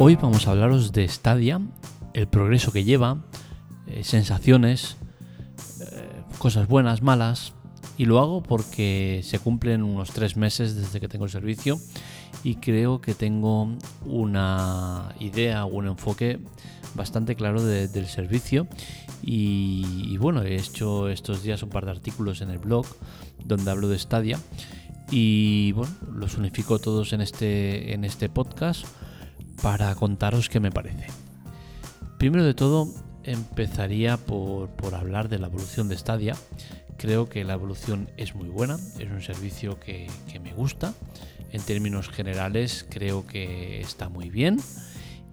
Hoy vamos a hablaros de Stadia, el progreso que lleva, eh, sensaciones, eh, cosas buenas, malas, y lo hago porque se cumplen unos tres meses desde que tengo el servicio y creo que tengo una idea o un enfoque bastante claro del servicio. Y, bueno, he hecho estos días un par de artículos en el blog donde hablo de Stadia y bueno, los unifico todos en este, en este podcast para contaros qué me parece. Primero de todo, empezaría por, hablar de la evolución de Stadia. Creo que la evolución es muy buena, es un servicio que, que me gusta. En términos generales, creo que está muy bien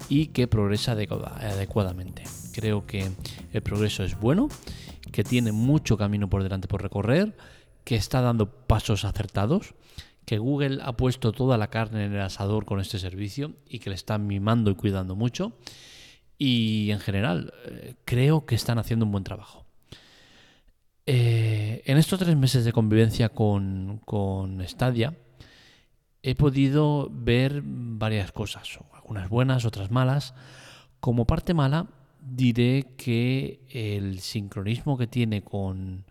y que progresa adecuadamente. Creo que el progreso es bueno, que tiene mucho camino por delante por recorrer, que está dando pasos acertados, que Google ha puesto toda la carne en el asador con este servicio y que le están mimando y cuidando mucho. Y en general, eh, creo que están haciendo un buen trabajo. Eh, en estos tres meses de convivencia con, con Stadia, he podido ver varias cosas, algunas buenas, otras malas. Como parte mala, diré que el sincronismo que tiene con,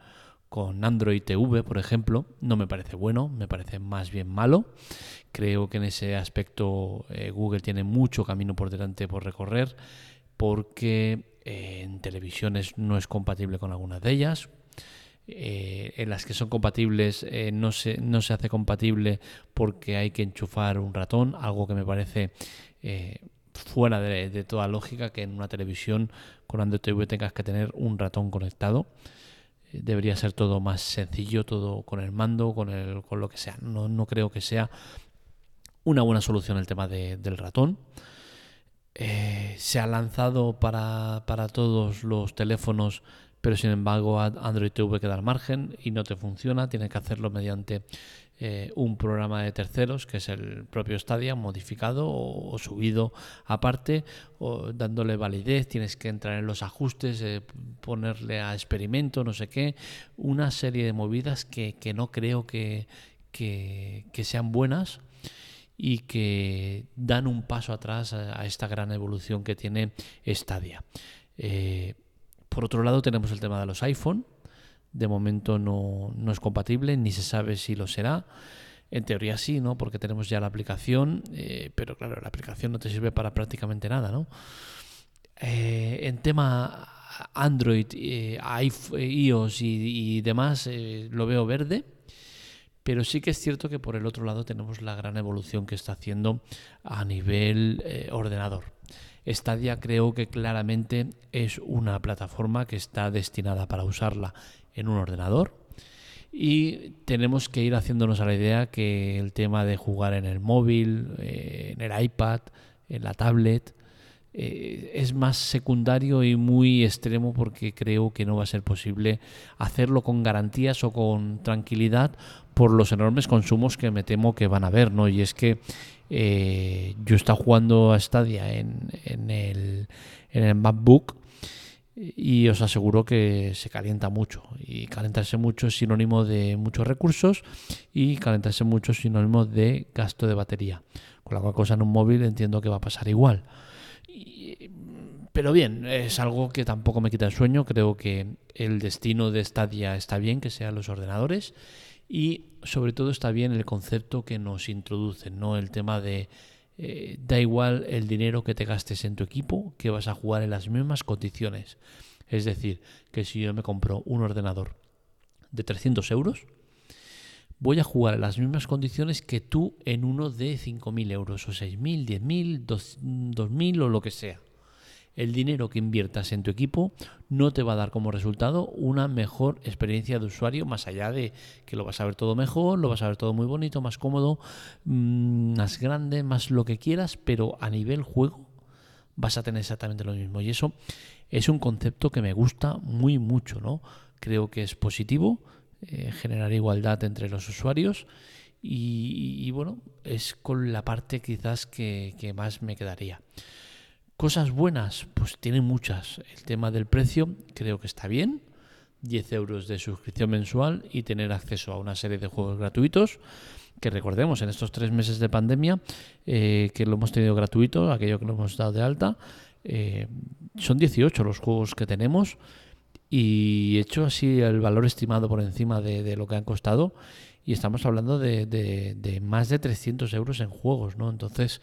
con Android TV, por ejemplo, no me parece bueno, me parece más bien malo. Creo que en ese aspecto eh, Google tiene mucho camino por delante por recorrer porque eh, en televisiones no es compatible con algunas de ellas. Eh, en las que son compatibles no, se, no se hace compatible porque hay que enchufar un ratón, algo que me parece fuera de, de, toda lógica que en una televisión con Android TV tengas que tener un ratón conectado debería ser todo más sencillo, todo con el mando, con, el, con lo que sea. No, no creo que sea una buena solución el tema del ratón. Eh, se ha lanzado para, para, todos los teléfonos, pero sin embargo Android TV queda al margen y no te funciona. Tienes que hacerlo mediante eh, un programa de terceros, que es el propio Stadia, modificado o, subido aparte, dándole validez, tienes que entrar en los ajustes, eh, ponerle a experimento, no sé qué, una serie de movidas que, no creo que, que, sean buenas y que dan un paso atrás a, esta gran evolución que tiene Stadia. Eh, por otro lado tenemos el tema de los iPhone, de momento no, es compatible, ni se sabe si lo será. En teoría sí, ¿no? Porque tenemos ya la aplicación, eh, pero claro, la aplicación no te sirve para prácticamente nada, ¿no? Eh, en tema Android, eh, iOS y, demás, lo veo verde. Pero sí que es cierto que por el otro lado tenemos la gran evolución que está haciendo a nivel ordenador. Stadia creo que claramente es una plataforma que está destinada para usarla en un ordenador. Y tenemos que ir haciéndonos a la idea que el tema de jugar en el móvil, eh, en el iPad, en la tablet, eh, es más secundario y muy extremo porque creo que no va a ser posible hacerlo con garantías o con tranquilidad por los enormes consumos que me temo que van a haber, ¿no? Y es que eh, yo he jugando a Stadia en, en el MacBook y os aseguro que se calienta mucho y calentarse mucho es sinónimo de muchos recursos y calentarse mucho es sinónimo de gasto de batería. Con la cual cosa en un móvil entiendo que va a pasar igual. pero bien, es algo que tampoco me quita el sueño. Creo que el destino de Stadia está bien, que sean los ordenadores. Y sobre todo está bien el concepto que nos introducen, ¿no? El tema de eh, da igual el dinero que te gastes en tu equipo, que vas a jugar en las mismas condiciones. Es decir, que si yo me compro un ordenador de 300 euros, voy a jugar en las mismas condiciones que tú en uno de 5.000 euros, o 6.000, 10.000, 2.000 o lo que sea el dinero que inviertas en tu equipo no te va a dar como resultado una mejor experiencia de usuario, más allá de que lo vas a ver todo mejor, lo vas a ver todo muy bonito, más cómodo, mm, más grande, más lo que quieras, pero a nivel juego vas a tener exactamente lo mismo. Y eso es un concepto que me gusta muy mucho, ¿no? Creo que es positivo, eh, generar igualdad entre los usuarios. Y, bueno, es con la parte quizás que más me quedaría. Cosas buenas, pues tiene muchas. El tema del precio creo que está bien. 10 euros de suscripción mensual y tener acceso a una serie de juegos gratuitos. que recordemos, en estos tres meses de pandemia, eh, que lo hemos tenido gratuito, aquello que lo hemos dado de alta, eh, son 18 los juegos que tenemos y hecho así el valor estimado por encima de, lo que han costado y estamos hablando de, más de 300 euros en juegos, ¿no? Entonces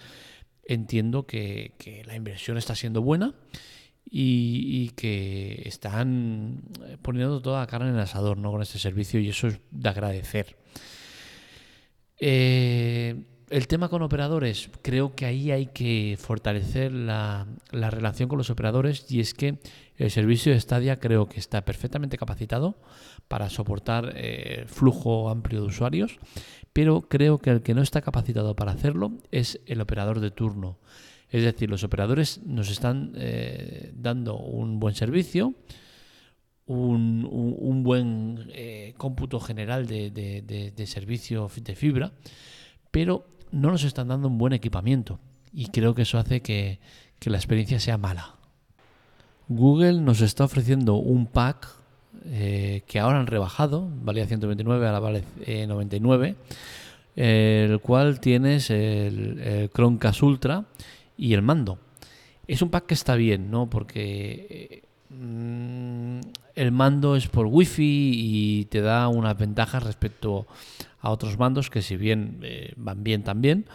entiendo que, que la inversión está siendo buena y, que están poniendo toda la carne en el asador ¿no? con este servicio y eso es de agradecer. Eh, el tema con operadores, creo que ahí hay que fortalecer la, relación con los operadores y es que el servicio de Stadia creo que está perfectamente capacitado para soportar eh, flujo amplio de usuarios, pero creo que el que no está capacitado para hacerlo es el operador de turno. Es decir, los operadores nos están eh, dando un buen servicio, un, buen eh, cómputo general de, servicio de fibra, pero no nos están dando un buen equipamiento. Y creo que eso hace que, la experiencia sea mala. Google nos está ofreciendo un pack eh, que ahora han rebajado, valía 129, ahora vale 99, el cual tienes el, Chromecast Ultra y el mando. Es un pack que está bien, ¿no? Porque mm, el mando es por wifi y te da unas ventajas respecto a otros mandos que si bien eh, van bien también,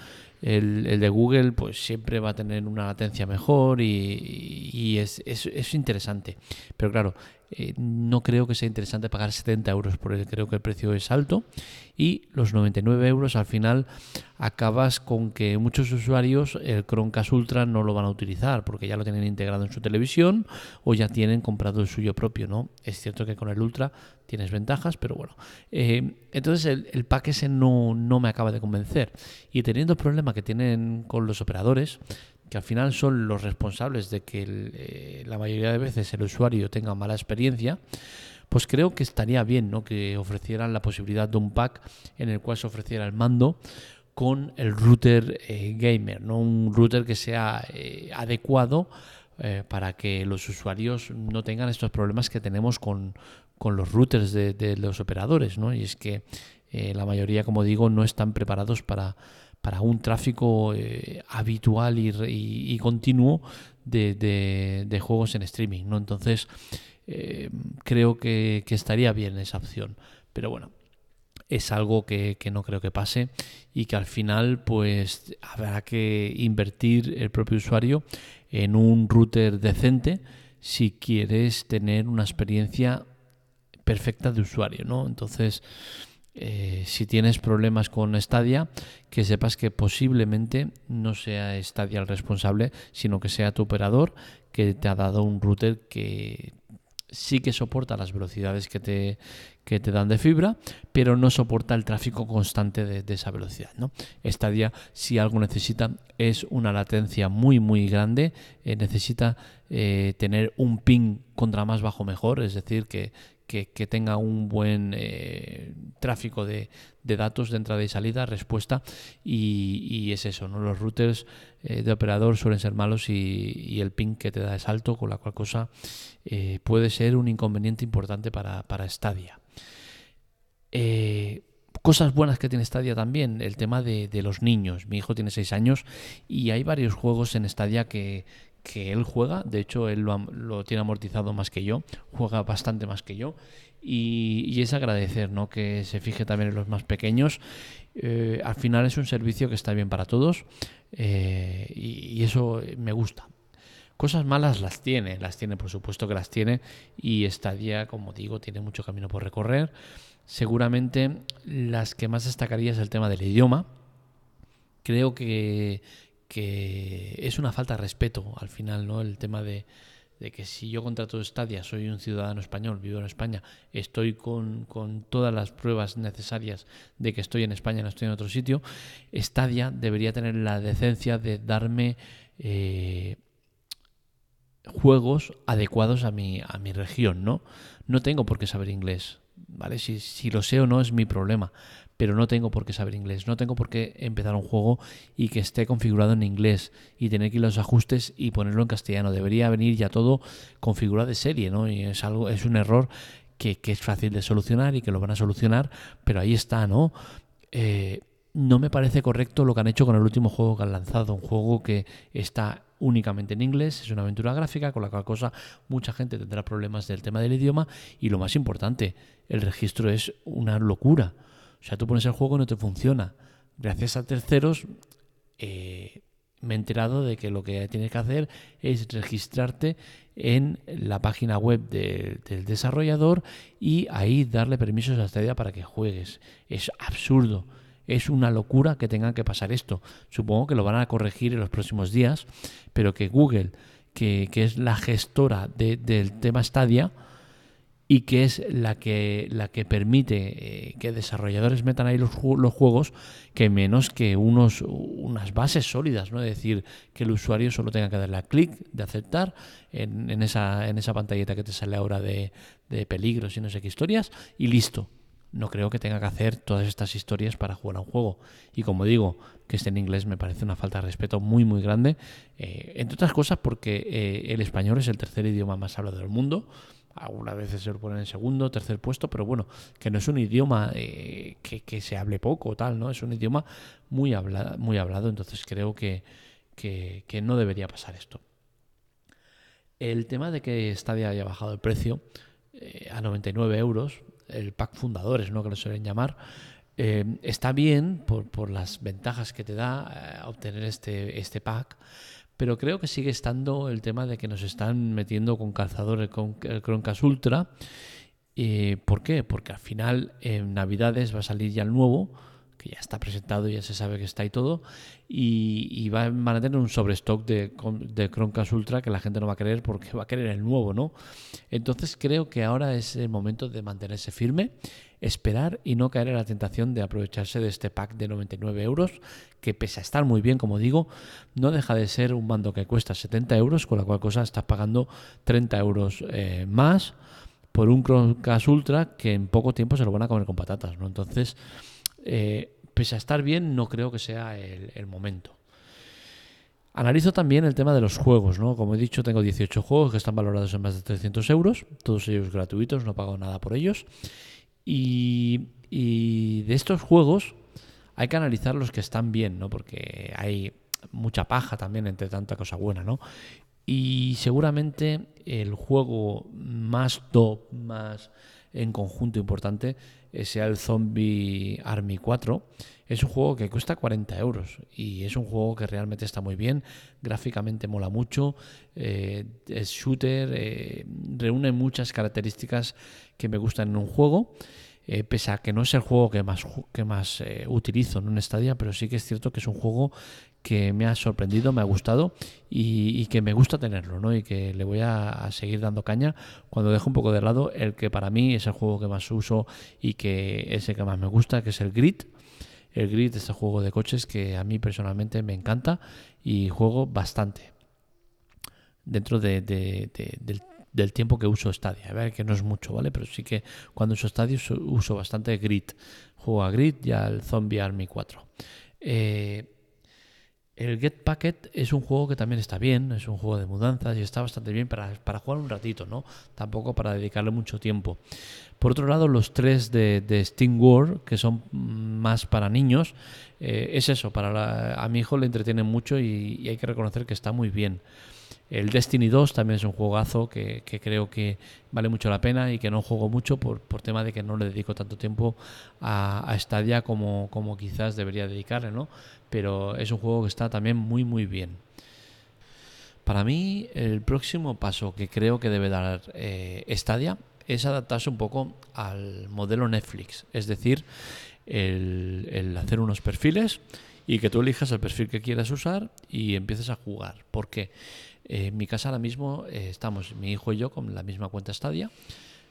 el, de Google pues siempre va a tener una latencia mejor y, es, es, interesante. Pero claro, eh, no creo que sea interesante pagar 70 euros por él, creo que el precio es alto y los 99 euros al final acabas con que muchos usuarios el Chromecast Ultra no lo van a utilizar porque ya lo tienen integrado en su televisión o ya tienen comprado el suyo propio, ¿no? Es cierto que con el Ultra tienes ventajas, pero bueno. Eh, entonces el, el, pack ese no, no me acaba de convencer y teniendo el problema que tienen con los operadores, que al final son los responsables de que eh, la mayoría de veces el usuario tenga mala experiencia, pues creo que estaría bien ¿no? que ofrecieran la posibilidad de un pack en el cual se ofreciera el mando con el router eh, gamer, ¿no? un router que sea eh, adecuado para que los usuarios no tengan estos problemas que tenemos con, los routers de, los operadores. ¿no? Y es que la mayoría, como digo, no están preparados para, para un tráfico eh, habitual y, continuo de, juegos en streaming. ¿no? Entonces, eh, creo que, estaría bien esa opción. Pero bueno, es algo que, no creo que pase y que al final pues habrá que invertir el propio usuario en un router decente si quieres tener una experiencia perfecta de usuario, ¿no? Entonces, eh, si tienes problemas con Stadia, que sepas que posiblemente no sea Stadia el responsable, sino que sea tu operador que te ha dado un router que sí que soporta las velocidades que te, que te dan de fibra, pero no soporta el tráfico constante de, esa velocidad. ¿no? Stadia, si algo necesita, es una latencia muy, muy grande. Eh, necesita eh, tener un ping contra más bajo mejor, es decir, que, que, tenga un buen eh, tráfico de, datos de entrada y salida, respuesta, y, es eso, ¿no? Los routers eh, de operador suelen ser malos y, el ping que te da es alto, con la cual cosa eh, puede ser un inconveniente importante para, para Stadia. cosas buenas que tiene Stadia también, el tema de, de, los niños. Mi hijo tiene 6 años y hay varios juegos en Stadia que, que él juega, de hecho él lo, tiene amortizado más que yo, juega bastante más que yo y, es agradecer ¿no? que se fije también en los más pequeños. Eh, al final es un servicio que está bien para todos eh, y, eso me gusta. Cosas malas las tiene, las tiene, por supuesto que las tiene y día como digo, tiene mucho camino por recorrer. Seguramente las que más destacaría es el tema del idioma. Creo que, que es una falta de respeto al final, ¿no? El tema de, que si yo contrato Stadia, soy un ciudadano español, vivo en España, estoy con, todas las pruebas necesarias de que estoy en España, no estoy en otro sitio, Stadia debería tener la decencia de darme eh, juegos adecuados a mi, a mi región, ¿no? No tengo por qué saber inglés, ¿vale? Si, si lo sé o no es mi problema, pero no tengo por qué saber inglés, no tengo por qué empezar un juego y que esté configurado en inglés y tener que ir a los ajustes y ponerlo en castellano. Debería venir ya todo configurado de serie, ¿no? Y es algo, es un error que, es fácil de solucionar y que lo van a solucionar, pero ahí está, ¿no? Eh, no me parece correcto lo que han hecho con el último juego que han lanzado, un juego que está únicamente en inglés, es una aventura gráfica, con la cual cosa mucha gente tendrá problemas del tema del idioma y lo más importante, el registro es una locura. O sea, tú pones el juego y no te funciona. Gracias a terceros, eh, me he enterado de que lo que tienes que hacer es registrarte en la página web del desarrollador y ahí darle permisos a Stadia para que juegues. Es absurdo. Es una locura que tengan que pasar esto. Supongo que lo van a corregir en los próximos días, pero que Google, que, es la gestora del tema Stadia, y que es la que, la que permite eh, que desarrolladores metan ahí los, los, juegos que menos que unos, unas bases sólidas, ¿no? Es decir, que el usuario solo tenga que darle a clic de aceptar en, en, esa, en esa pantallita que te sale ahora de, de peligros y no sé qué historias y listo. No creo que tenga que hacer todas estas historias para jugar a un juego. Y como digo, que esté en inglés me parece una falta de respeto muy, muy grande. Eh, entre otras cosas porque eh, el español es el tercer idioma más hablado del mundo algunas veces se lo ponen en segundo, tercer puesto, pero bueno, que no es un idioma eh, que, se hable poco o tal, ¿no? Es un idioma muy, hablado, muy hablado, entonces creo que, no debería pasar esto. El tema de que Stadia haya bajado el precio eh, a 99 euros, el pack fundadores, ¿no? Que lo suelen llamar, eh, está bien por, por, las ventajas que te da obtener este, este pack, pero creo que sigue estando el tema de que nos están metiendo con calzadores con el Chromecast Ultra. Eh, ¿Por qué? Porque al final en Navidades va a salir ya el nuevo, ya está presentado, ya se sabe que está y todo, y, van a tener un sobrestock de, de Chromecast Ultra que la gente no va a querer porque va a querer el nuevo, ¿no? Entonces creo que ahora es el momento de mantenerse firme esperar y no caer en la tentación de aprovecharse de este pack de 99 euros, que pese a estar muy bien, como digo, no deja de ser un mando que cuesta 70 euros, con la cual cosa estás pagando 30 euros eh, más por un Chromecast Ultra que en poco tiempo se lo van a comer con patatas, ¿no? Entonces, eh, pese a estar bien, no creo que sea el, momento. Analizo también el tema de los juegos, ¿no? Como he dicho, tengo 18 juegos que están valorados en más de 300 euros, todos ellos gratuitos, no pago nada por ellos. Y, de estos juegos hay que analizar los que están bien, ¿no? Porque hay mucha paja también entre tanta cosa buena, ¿no? Y seguramente el juego más top, más en conjunto importante, eh, sea el Zombie Army 4. Es un juego que cuesta 40 euros y es un juego que realmente está muy bien, gráficamente mola mucho, eh, es shooter, eh, reúne muchas características que me gustan en un juego. Pese a que no es el juego que más, que más utilizo en un estadio, pero sí que es cierto que es un juego que me ha sorprendido, me ha gustado y, que me gusta tenerlo, ¿no? Y que le voy a, seguir dando caña cuando dejo un poco de lado el que para mí es el juego que más uso y que es el que más me gusta, que es el Grid. El Grid es el juego de coches que a mí personalmente me encanta y juego bastante dentro de, del, tiempo que uso Stadia. A ver, que no es mucho, ¿vale? Pero sí que cuando uso Stadia uso, bastante Grid. Juego a Grid y al Zombie Army 4. Eh, el Get Packet es un juego que también está bien, es un juego de mudanzas y está bastante bien para, jugar un ratito, ¿no? Tampoco para dedicarle mucho tiempo. Por otro lado, los tres de, Steam World, que son más para niños, eh, es eso, para a mi hijo le entretiene mucho y, hay que reconocer que está muy bien. El Destiny 2 también es un juegazo que, creo que vale mucho la pena y que no juego mucho por, por tema de que no le dedico tanto tiempo a, a Stadia como, como quizás debería dedicarle, ¿no? pero es un juego que está también muy muy bien. Para mí el próximo paso que creo que debe dar eh, Stadia es adaptarse un poco al modelo Netflix, es decir, el, hacer unos perfiles y que tú elijas el perfil que quieras usar y empieces a jugar. Porque eh, en mi casa ahora mismo eh, estamos mi hijo y yo con la misma cuenta Stadia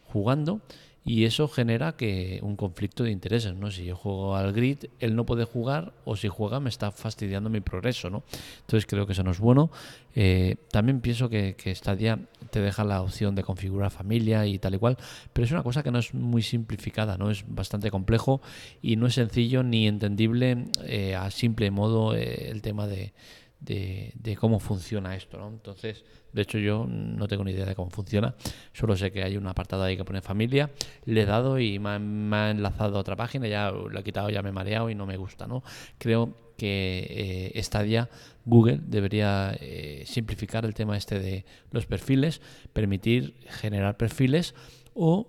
jugando y eso genera que un conflicto de intereses, ¿no? Si yo juego al grid, él no puede jugar o si juega me está fastidiando mi progreso, ¿no? Entonces creo que eso no es bueno. Eh, también pienso que, que Stadia te deja la opción de configurar familia y tal y cual, pero es una cosa que no es muy simplificada, ¿no? Es bastante complejo y no es sencillo ni entendible eh, a simple modo eh, el tema de, de, cómo funciona esto. ¿no? Entonces, de hecho yo no tengo ni idea de cómo funciona, solo sé que hay un apartado ahí que pone familia, le he dado y me ha, enlazado a otra página, ya lo he quitado, ya me he mareado y no me gusta. ¿no? Creo que eh, Stadia, Google debería eh, simplificar el tema este de los perfiles, permitir generar perfiles o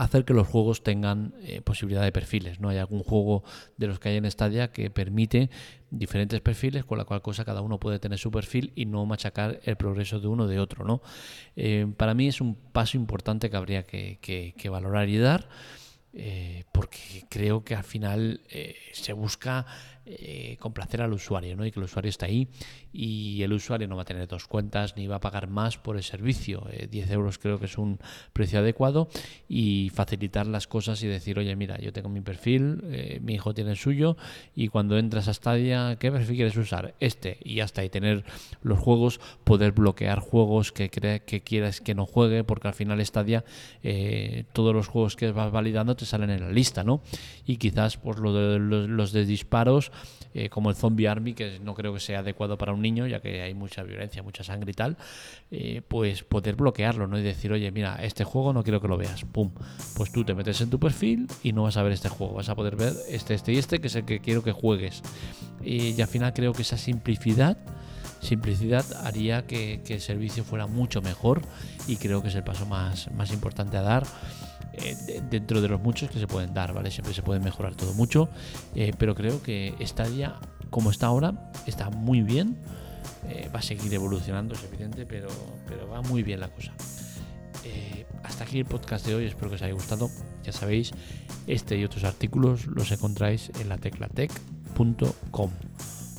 hacer que los juegos tengan eh, posibilidad de perfiles. ¿no? Hay algún juego de los que hay en Stadia que permite diferentes perfiles, con la cual cosa cada uno puede tener su perfil y no machacar el progreso de uno de otro. ¿no? Eh, para mí es un paso importante que habría que valorar y dar. Eh, porque creo que al final se busca eh, complacer al usuario ¿no? y que el usuario está ahí y el usuario no va a tener dos cuentas ni va a pagar más por el servicio. 10 euros creo que es un precio adecuado y facilitar las cosas y decir, oye, mira, yo tengo mi perfil, mi hijo tiene el suyo y cuando entras a Stadia, ¿qué perfil quieres usar? Este y hasta ahí tener los juegos, poder bloquear juegos que, que quieras que no juegue porque al final Stadia, todos los juegos que vas validando salen en la lista, ¿no? Y quizás pues lo de los, de disparos, eh, como el Zombie Army, que no creo que sea adecuado para un niño, ya que hay mucha violencia, mucha sangre y tal, eh, pues poder bloquearlo, ¿no? Y decir, oye, mira, este juego no quiero que lo veas, pum. Pues tú te metes en tu perfil y no vas a ver este juego, vas a poder ver este, este y este, que es el que quiero que juegues. Y, al final creo que esa simplicidad simplicidad haría que, que, el servicio fuera mucho mejor y creo que es el paso más, más importante a dar. Eh, dentro de los muchos que se pueden dar. Siempre se puede mejorar todo mucho, eh, pero creo que Stadia, como está ahora, está muy bien. Eh, va a seguir evolucionando, es evidente, pero, pero va muy bien la cosa. hasta aquí el podcast de hoy, espero que os haya gustado. Ya sabéis, este y otros artículos los encontráis en la teclatec.com.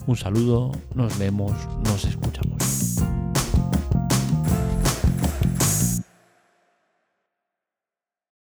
Un saludo, nos vemos, nos escuchamos.